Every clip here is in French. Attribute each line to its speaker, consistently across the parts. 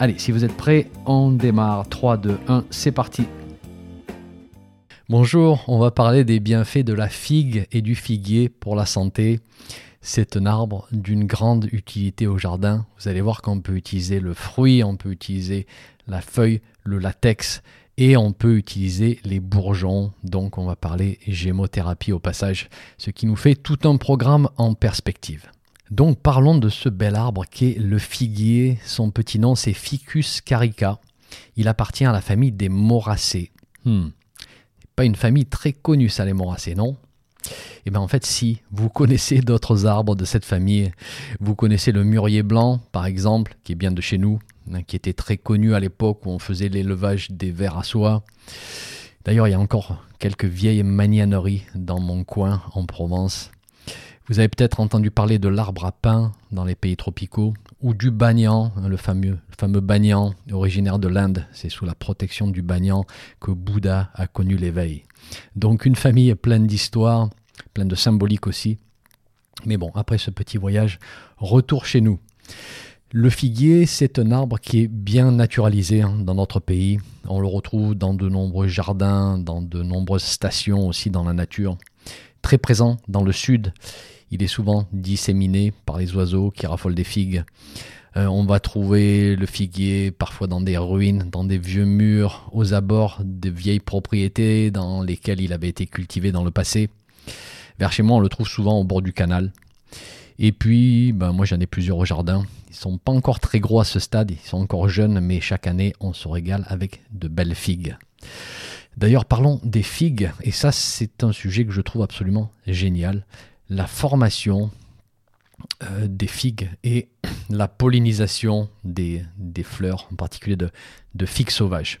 Speaker 1: Allez, si vous êtes prêts, on démarre. 3, 2, 1, c'est parti. Bonjour, on va parler des bienfaits de la figue et du figuier pour la santé. C'est un arbre d'une grande utilité au jardin. Vous allez voir qu'on peut utiliser le fruit, on peut utiliser la feuille, le latex et on peut utiliser les bourgeons. Donc on va parler gémothérapie au passage, ce qui nous fait tout un programme en perspective. Donc parlons de ce bel arbre qui est le figuier. Son petit nom c'est Ficus carica. Il appartient à la famille des moracées. Hmm. Pas une famille très connue ça les moracées, non? Eh bien en fait si, vous connaissez d'autres arbres de cette famille. Vous connaissez le mûrier blanc par exemple, qui est bien de chez nous, hein, qui était très connu à l'époque où on faisait l'élevage des vers à soie. D'ailleurs il y a encore quelques vieilles magnaneries dans mon coin en Provence. Vous avez peut-être entendu parler de l'arbre à pain dans les pays tropicaux, ou du banyan, le fameux, le banyan originaire de l'Inde. C'est sous la protection du banyan que Bouddha a connu l'éveil. Donc une famille pleine d'histoires, pleine de symbolique aussi. Mais bon, après ce petit voyage, retour chez nous. Le figuier, c'est un arbre qui est bien naturalisé hein, dans notre pays. On le retrouve dans de nombreux jardins, dans de nombreuses stations aussi dans la nature. Présent dans le sud. Il est souvent disséminé par les oiseaux qui raffolent des figues. Euh, on va trouver le figuier parfois dans des ruines, dans des vieux murs, aux abords de vieilles propriétés dans lesquelles il avait été cultivé dans le passé. Vers chez moi, on le trouve souvent au bord du canal. Et puis, ben, moi j'en ai plusieurs au jardin. Ils sont pas encore très gros à ce stade, ils sont encore jeunes, mais chaque année on se régale avec de belles figues. D'ailleurs, parlons des figues, et ça c'est un sujet que je trouve absolument génial la formation euh, des figues et la pollinisation des, fleurs, en particulier de, de, figues sauvages.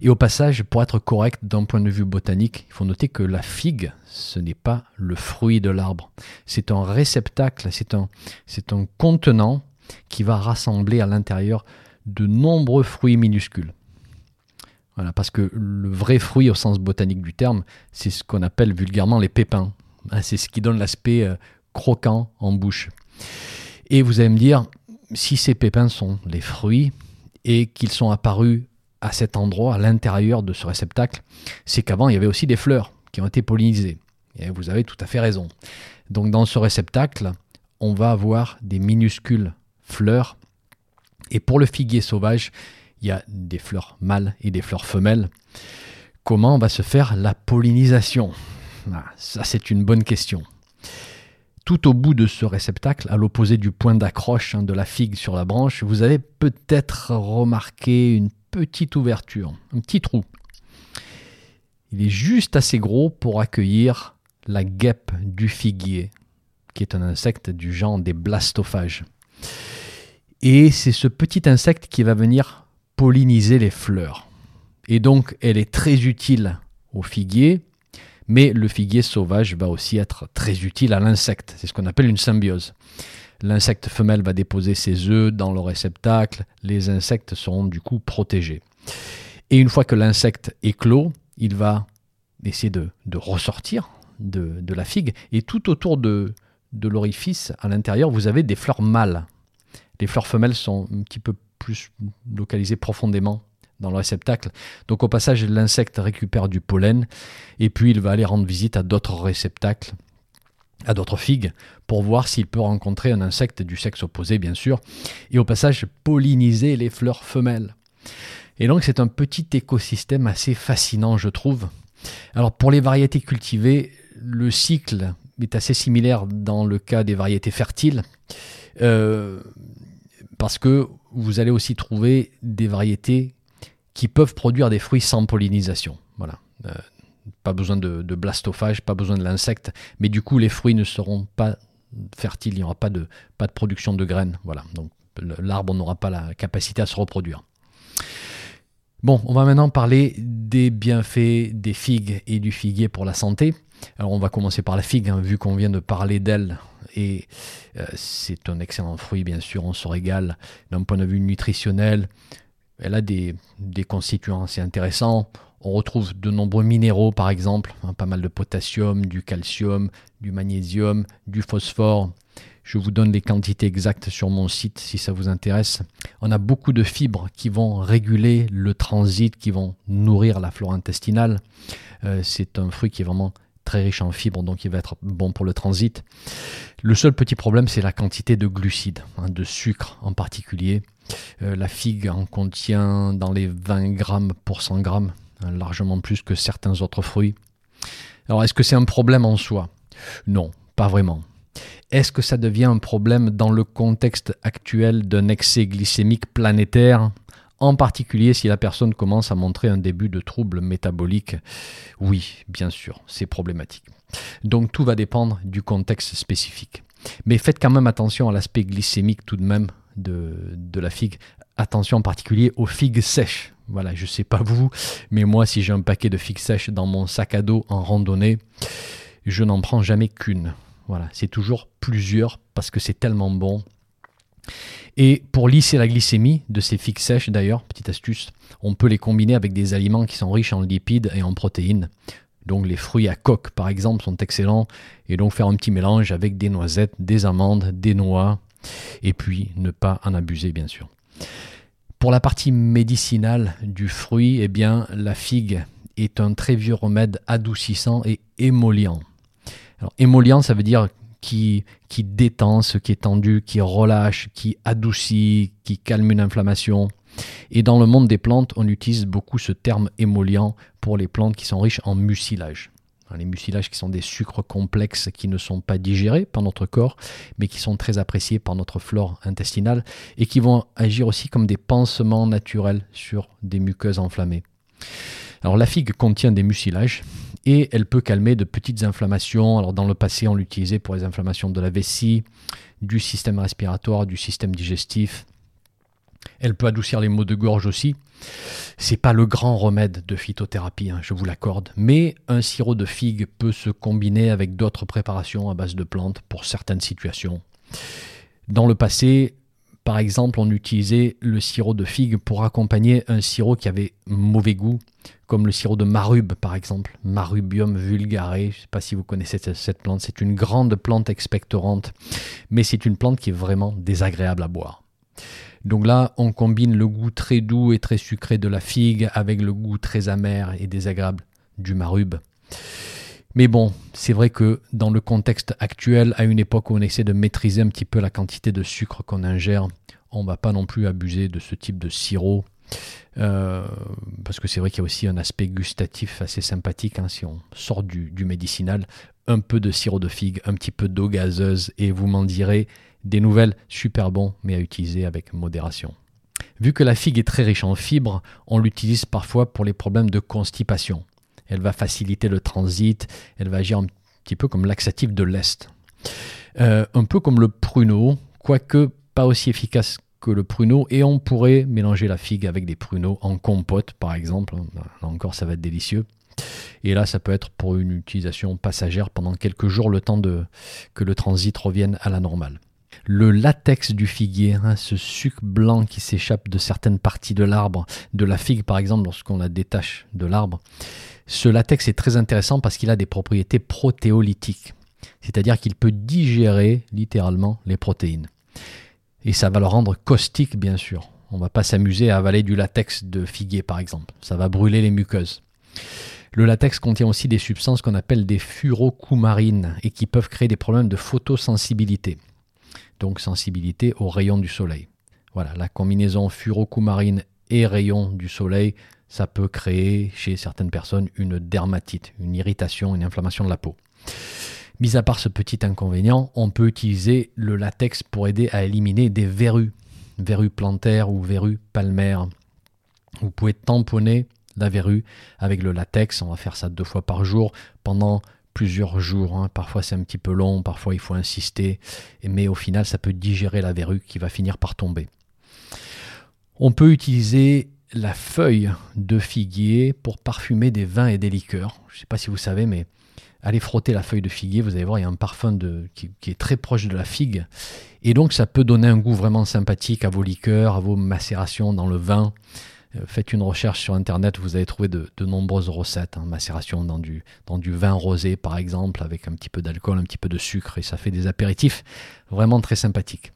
Speaker 1: Et au passage, pour être correct d'un point de vue botanique, il faut noter que la figue, ce n'est pas le fruit de l'arbre. C'est un réceptacle, c'est un, c'est un contenant qui va rassembler à l'intérieur de nombreux fruits minuscules. Parce que le vrai fruit au sens botanique du terme, c'est ce qu'on appelle vulgairement les pépins. Ah, c'est ce qui donne l'aspect euh, croquant en bouche. Et vous allez me dire, si ces pépins sont les fruits et qu'ils sont apparus à cet endroit, à l'intérieur de ce réceptacle, c'est qu'avant il y avait aussi des fleurs qui ont été pollinisées. Et vous avez tout à fait raison. Donc dans ce réceptacle, on va avoir des minuscules fleurs. Et pour le figuier sauvage, il y a des fleurs mâles et des fleurs femelles. Comment va se faire la pollinisation? Ah, ça, c'est une bonne question. Tout au bout de ce réceptacle, à l'opposé du point d'accroche hein, de la figue sur la branche, vous avez peut-être remarqué une petite ouverture, un petit trou. Il est juste assez gros pour accueillir la guêpe du figuier, qui est un insecte du genre des blastophages. Et c'est ce petit insecte qui va venir polliniser les fleurs. Et donc, elle est très utile au figuier mais le figuier sauvage va aussi être très utile à l'insecte. C'est ce qu'on appelle une symbiose. L'insecte femelle va déposer ses œufs dans le réceptacle, les insectes seront du coup protégés. Et une fois que l'insecte clos, il va essayer de, ressortir de, la figue. Et tout autour de, de l'orifice, à l'intérieur, vous avez des fleurs mâles. Les fleurs femelles sont un petit peu plus localisées profondément dans le réceptacle. Donc au passage, l'insecte récupère du pollen et puis il va aller rendre visite à d'autres réceptacles, à d'autres figues, pour voir s'il peut rencontrer un insecte du sexe opposé, bien sûr, et au passage polliniser les fleurs femelles. Et donc c'est un petit écosystème assez fascinant, je trouve. Alors pour les variétés cultivées, le cycle est assez similaire dans le cas des variétés fertiles. Euh, parce que vous allez aussi trouver des variétés qui peuvent produire des fruits sans pollinisation. Euh, pas besoin de, blastophage, pas besoin de l'insecte, mais du coup les fruits ne seront pas fertiles, il n'y aura pas de, pas de production de graines. Voilà. Donc l'arbre n'aura pas la capacité à se reproduire. Bon, on va maintenant parler des bienfaits des figues et du figuier pour la santé. Alors on va commencer par la figue, hein, vu qu'on vient de parler d'elle. Et euh, c'est un excellent fruit, bien sûr, on se régale. D'un point de vue nutritionnel, elle a des, constituants assez intéressants. On retrouve de nombreux minéraux, par exemple, hein, pas mal de potassium, du calcium, du magnésium, du phosphore. Je vous donne les quantités exactes sur mon site si ça vous intéresse. On a beaucoup de fibres qui vont réguler le transit, qui vont nourrir la flore intestinale. Euh, c'est un fruit qui est vraiment très riche en fibres, donc il va être bon pour le transit. Le seul petit problème, c'est la quantité de glucides, hein, de sucre en particulier. Euh, la figue en contient dans les 20 grammes pour 100 grammes, hein, largement plus que certains autres fruits. Alors, est-ce que c'est un problème en soi? Non, pas vraiment. Est-ce que ça devient un problème dans le contexte actuel d'un excès glycémique planétaire? En particulier si la personne commence à montrer un début de trouble métabolique. Oui, bien sûr, c'est problématique. Donc tout va dépendre du contexte spécifique. Mais faites quand même attention à l'aspect glycémique tout de même de, de, la figue. Attention en particulier aux figues sèches. Voilà, je ne sais pas vous, mais moi si j'ai un paquet de figues sèches dans mon sac à dos en randonnée, je n'en prends jamais qu'une. Voilà, c'est toujours plusieurs parce que c'est tellement bon et pour lisser la glycémie de ces figues sèches, d'ailleurs, petite astuce, on peut les combiner avec des aliments qui sont riches en lipides et en protéines. Donc les fruits à coque, par exemple, sont excellents. Et donc faire un petit mélange avec des noisettes, des amandes, des noix. Et puis ne pas en abuser, bien sûr. Pour la partie médicinale du fruit, eh bien, la figue est un très vieux remède adoucissant et émollient. Alors, émollient, ça veut dire qui, qui détend ce qui est tendu, qui relâche, qui adoucit, qui calme une inflammation. Et dans le monde des plantes, on utilise beaucoup ce terme émollient pour les plantes qui sont riches en mucilage. Les mucilages qui sont des sucres complexes qui ne sont pas digérés par notre corps, mais qui sont très appréciés par notre flore intestinale et qui vont agir aussi comme des pansements naturels sur des muqueuses enflammées. Alors la figue contient des mucilages et elle peut calmer de petites inflammations. Alors dans le passé, on l'utilisait pour les inflammations de la vessie, du système respiratoire, du système digestif. Elle peut adoucir les maux de gorge aussi. C'est pas le grand remède de phytothérapie, hein, je vous l'accorde, mais un sirop de figue peut se combiner avec d'autres préparations à base de plantes pour certaines situations. Dans le passé, par exemple, on utilisait le sirop de figue pour accompagner un sirop qui avait mauvais goût, comme le sirop de marube par exemple, Marubium vulgare. Je ne sais pas si vous connaissez cette plante, c'est une grande plante expectorante, mais c'est une plante qui est vraiment désagréable à boire. Donc là, on combine le goût très doux et très sucré de la figue avec le goût très amer et désagréable du marube. Mais bon, c'est vrai que dans le contexte actuel, à une époque où on essaie de maîtriser un petit peu la quantité de sucre qu'on ingère, on ne va pas non plus abuser de ce type de sirop. Euh, parce que c'est vrai qu'il y a aussi un aspect gustatif assez sympathique hein, si on sort du, du, médicinal. Un peu de sirop de figue, un petit peu d'eau gazeuse, et vous m'en direz des nouvelles super bon, mais à utiliser avec modération. Vu que la figue est très riche en fibres, on l'utilise parfois pour les problèmes de constipation elle va faciliter le transit, elle va agir un petit peu comme laxatif de l'Est. Euh, un peu comme le pruneau, quoique pas aussi efficace que le pruneau, et on pourrait mélanger la figue avec des pruneaux en compote, par exemple. Là encore, ça va être délicieux. Et là, ça peut être pour une utilisation passagère pendant quelques jours, le temps que le transit revienne à la normale. Le latex du figuier, hein, ce sucre blanc qui s'échappe de certaines parties de l'arbre, de la figue par exemple, lorsqu'on la détache de l'arbre, ce latex est très intéressant parce qu'il a des propriétés protéolytiques, c'est-à-dire qu'il peut digérer littéralement les protéines. Et ça va le rendre caustique, bien sûr. On ne va pas s'amuser à avaler du latex de figuier, par exemple. Ça va brûler les muqueuses. Le latex contient aussi des substances qu'on appelle des furocoumarines et qui peuvent créer des problèmes de photosensibilité. Donc sensibilité aux rayons du soleil. Voilà, la combinaison furocoumarine et rayons du soleil ça peut créer chez certaines personnes une dermatite, une irritation, une inflammation de la peau. Mis à part ce petit inconvénient, on peut utiliser le latex pour aider à éliminer des verrues, verrues plantaires ou verrues palmaires. Vous pouvez tamponner la verrue avec le latex, on va faire ça deux fois par jour pendant plusieurs jours. Hein. Parfois c'est un petit peu long, parfois il faut insister, mais au final ça peut digérer la verrue qui va finir par tomber. On peut utiliser la feuille de figuier pour parfumer des vins et des liqueurs. Je ne sais pas si vous savez, mais allez frotter la feuille de figuier, vous allez voir, il y a un parfum qui, est très proche de la figue. Et donc, ça peut donner un goût vraiment sympathique à vos liqueurs, à vos macérations dans le vin. Euh, faites une recherche sur Internet, vous allez trouver de, nombreuses recettes. Hein, macération dans du vin rosé, par exemple, avec un petit peu d'alcool, un petit peu de sucre, et ça fait des apéritifs vraiment très sympathiques.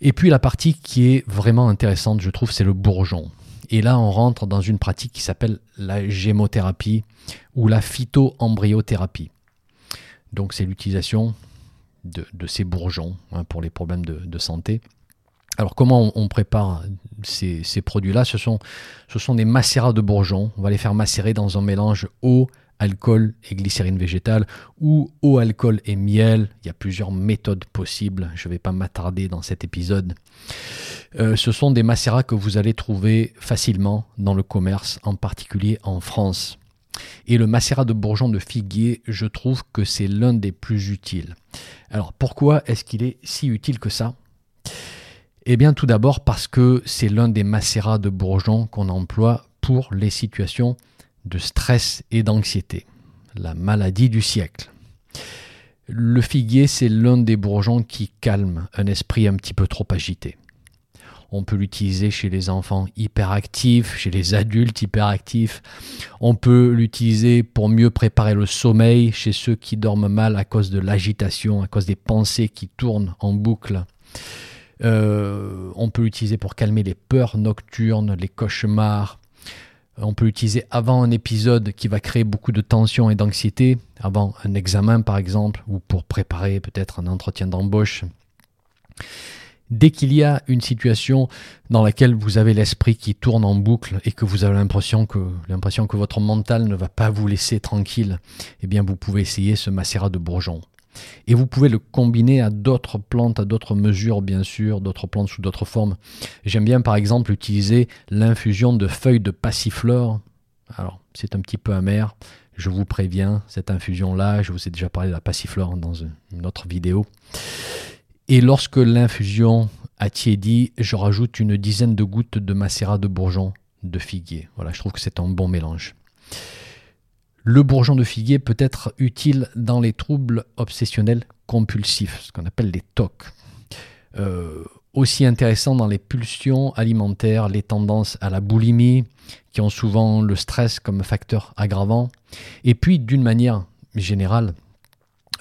Speaker 1: Et puis la partie qui est vraiment intéressante, je trouve, c'est le bourgeon. Et là, on rentre dans une pratique qui s'appelle la gémothérapie ou la phytoembryothérapie. Donc, c'est l'utilisation de, ces bourgeons hein, pour les problèmes de, santé. Alors, comment on, prépare ces, produits-là? Ce sont, ce sont des macérats de bourgeons. On va les faire macérer dans un mélange eau, alcool et glycérine végétale ou eau, alcool et miel. Il y a plusieurs méthodes possibles. Je ne vais pas m'attarder dans cet épisode. Euh, ce sont des macérats que vous allez trouver facilement dans le commerce, en particulier en France. Et le macérat de bourgeon de figuier, je trouve que c'est l'un des plus utiles. Alors pourquoi est-ce qu'il est si utile que ça? Eh bien tout d'abord parce que c'est l'un des macérats de bourgeon qu'on emploie pour les situations de stress et d'anxiété, la maladie du siècle. Le figuier, c'est l'un des bourgeons qui calme un esprit un petit peu trop agité. On peut l'utiliser chez les enfants hyperactifs, chez les adultes hyperactifs. On peut l'utiliser pour mieux préparer le sommeil chez ceux qui dorment mal à cause de l'agitation, à cause des pensées qui tournent en boucle. Euh, on peut l'utiliser pour calmer les peurs nocturnes, les cauchemars, on peut l'utiliser avant un épisode qui va créer beaucoup de tension et d'anxiété, avant un examen par exemple, ou pour préparer peut-être un entretien d'embauche. Dès qu'il y a une situation dans laquelle vous avez l'esprit qui tourne en boucle et que vous avez l'impression que, l'impression que votre mental ne va pas vous laisser tranquille, eh bien vous pouvez essayer ce macérat de bourgeon. Et vous pouvez le combiner à d'autres plantes, à d'autres mesures bien sûr, d'autres plantes sous d'autres formes. J'aime bien par exemple utiliser l'infusion de feuilles de passiflore. Alors c'est un petit peu amer, je vous préviens, cette infusion-là, je vous ai déjà parlé de la passiflore dans une autre vidéo. Et lorsque l'infusion a tiédi, je rajoute une dizaine de gouttes de macérat de bourgeon de figuier. Voilà, je trouve que c'est un bon mélange. Le bourgeon de figuier peut être utile dans les troubles obsessionnels compulsifs, ce qu'on appelle les TOC. Euh, aussi intéressant dans les pulsions alimentaires, les tendances à la boulimie, qui ont souvent le stress comme facteur aggravant. Et puis, d'une manière générale,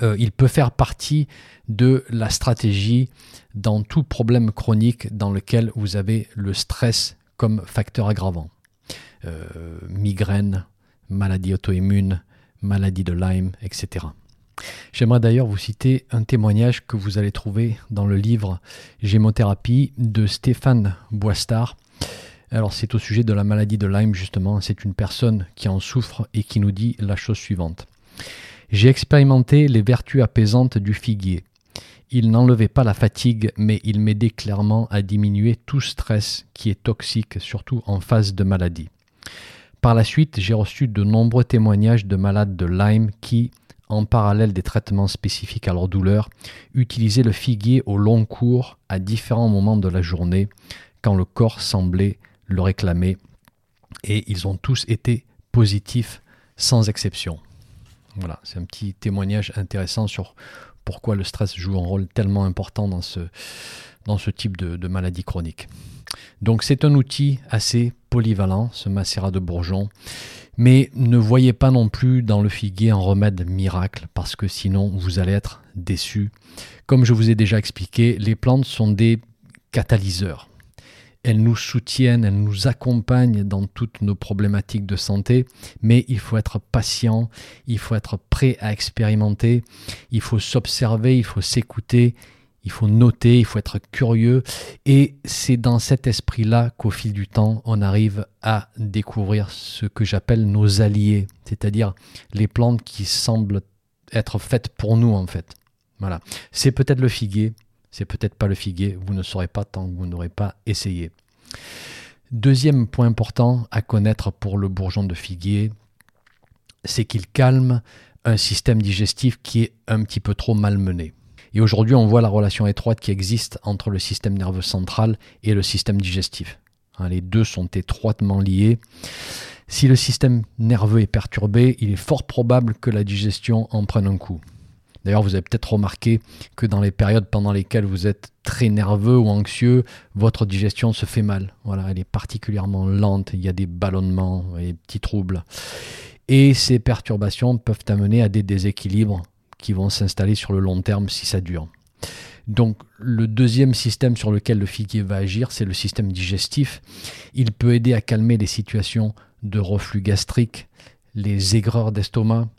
Speaker 1: euh, il peut faire partie de la stratégie dans tout problème chronique dans lequel vous avez le stress comme facteur aggravant. Euh, migraine, maladie auto-immune, maladie de Lyme, etc. J'aimerais d'ailleurs vous citer un témoignage que vous allez trouver dans le livre Gémothérapie de Stéphane Boistard. Alors c'est au sujet de la maladie de Lyme justement, c'est une personne qui en souffre et qui nous dit la chose suivante. J'ai expérimenté les vertus apaisantes du figuier. Il n'enlevait pas la fatigue, mais il m'aidait clairement à diminuer tout stress qui est toxique, surtout en phase de maladie. Par la suite, j'ai reçu de nombreux témoignages de malades de Lyme qui, en parallèle des traitements spécifiques à leur douleur, utilisaient le figuier au long cours à différents moments de la journée, quand le corps semblait le réclamer, et ils ont tous été positifs sans exception. Voilà, c'est un petit témoignage intéressant sur pourquoi le stress joue un rôle tellement important dans ce, type de, de maladie chronique. Donc c'est un outil assez polyvalent, ce macérat de bourgeon. Mais ne voyez pas non plus dans le figuier un remède miracle, parce que sinon vous allez être déçu. Comme je vous ai déjà expliqué, les plantes sont des catalyseurs. Elles nous soutiennent, elles nous accompagnent dans toutes nos problématiques de santé, mais il faut être patient, il faut être prêt à expérimenter, il faut s'observer, il faut s'écouter, il faut noter, il faut être curieux. Et c'est dans cet esprit-là qu'au fil du temps, on arrive à découvrir ce que j'appelle nos alliés, c'est-à-dire les plantes qui semblent être faites pour nous en fait. Voilà. C'est peut-être le figuier, c'est peut-être pas le figuier, vous ne saurez pas tant que vous n'aurez pas essayé. Deuxième point important à connaître pour le bourgeon de figuier, c'est qu'il calme un système digestif qui est un petit peu trop malmené. Et aujourd'hui, on voit la relation étroite qui existe entre le système nerveux central et le système digestif. Hein, les deux sont étroitement liés. Si le système nerveux est perturbé, il est fort probable que la digestion en prenne un coup. D'ailleurs, vous avez peut-être remarqué que dans les périodes pendant lesquelles vous êtes très nerveux ou anxieux, votre digestion se fait mal. Elle est particulièrement lente, il y a des ballonnements et des petits troubles. Et ces perturbations peuvent amener à des déséquilibres qui vont s'installer sur le long terme si ça dure. Donc le deuxième système sur lequel le figuier va agir, c'est le système digestif. Il peut aider à calmer les situations de reflux gastrique, les aigreurs d'estomac,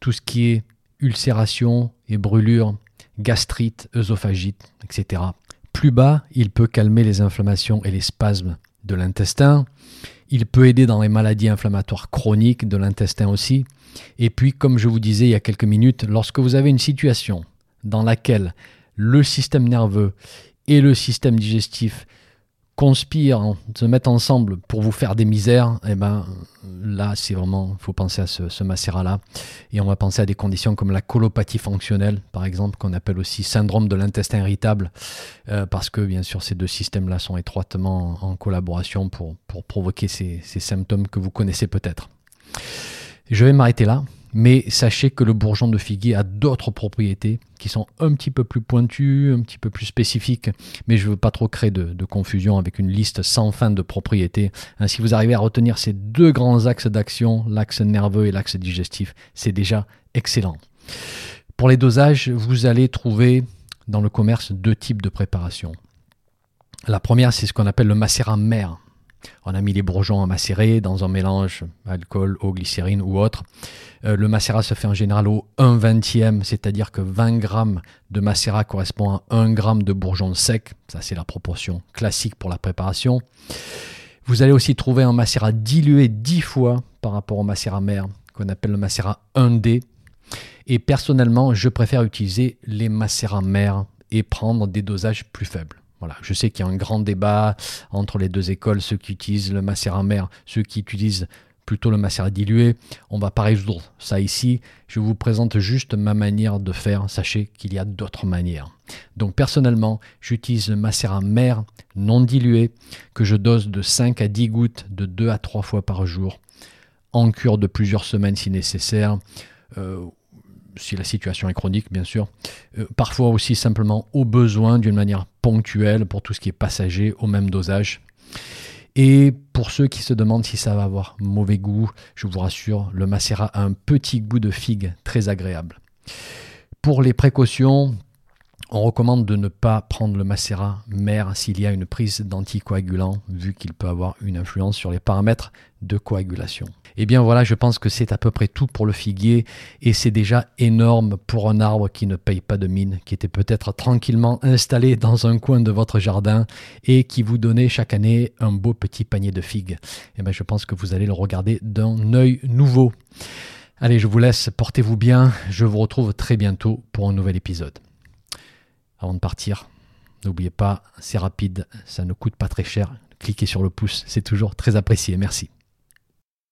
Speaker 1: tout ce qui est ulcération et brûlure, gastrite, œsophagite, etc. Plus bas, il peut calmer les inflammations et les spasmes de l'intestin. Il peut aider dans les maladies inflammatoires chroniques de l'intestin aussi. Et puis, comme je vous disais il y a quelques minutes, lorsque vous avez une situation dans laquelle le système nerveux et le système digestif conspirent, se mettent ensemble pour vous faire des misères, eh ben là, c'est vraiment, il faut penser à ce, macérat-là. Et on va penser à des conditions comme la colopathie fonctionnelle, par exemple, qu'on appelle aussi syndrome de l'intestin irritable, euh, parce que bien sûr, ces deux systèmes-là sont étroitement en collaboration pour, pour provoquer ces symptômes que vous connaissez peut-être. Je vais m'arrêter là. Mais sachez que le bourgeon de figuier a d'autres propriétés qui sont un petit peu plus pointues, un petit peu plus spécifiques, mais je ne veux pas trop créer de, confusion avec une liste sans fin de propriétés. Hein, si vous arrivez à retenir ces deux grands axes d'action, l'axe nerveux et l'axe digestif, c'est déjà excellent. Pour les dosages, vous allez trouver dans le commerce deux types de préparations. La première, c'est ce qu'on appelle le macérat mère. On a mis les bourgeons à macérer dans un mélange alcool, eau, glycérine ou autre. Euh, le macérat se fait en général au 1 vingtième, c'est-à-dire que 20 grammes de macérat correspond à 1 gramme de bourgeons secs. Ça, c'est la proportion classique pour la préparation. Vous allez aussi trouver un macérat dilué 10 fois par rapport au macérat mère, qu'on appelle le macérat 1D. Et personnellement, je préfère utiliser les macérats et prendre des dosages plus faibles. Voilà, je sais qu'il y a un grand débat entre les deux écoles, ceux qui utilisent le macérat mère, ceux qui utilisent plutôt le macérat dilué. On va pas résoudre ça ici. Je vous présente juste ma manière de faire. Sachez qu'il y a d'autres manières. Donc personnellement, j'utilise le macérat mère non dilué que je dose de 5 à 10 gouttes de 2 à 3 fois par jour en cure de plusieurs semaines si nécessaire. Euh, si la situation est chronique, bien sûr. Euh, parfois aussi simplement au besoin d'une manière ponctuelle pour tout ce qui est passager au même dosage. Et pour ceux qui se demandent si ça va avoir mauvais goût, je vous rassure, le macérat a un petit goût de figue très agréable. Pour les précautions, on recommande de ne pas prendre le macérat mère s'il y a une prise d'anticoagulant, vu qu'il peut avoir une influence sur les paramètres de coagulation. Eh bien voilà, je pense que c'est à peu près tout pour le figuier et c'est déjà énorme pour un arbre qui ne paye pas de mine, qui était peut-être tranquillement installé dans un coin de votre jardin et qui vous donnait chaque année un beau petit panier de figues. Eh bien je pense que vous allez le regarder d'un œil nouveau. Allez, je vous laisse, portez-vous bien, je vous retrouve très bientôt pour un nouvel épisode. Avant de partir, n'oubliez pas, c'est rapide, ça ne coûte pas très cher. Cliquez sur le pouce, c'est toujours très apprécié. Merci.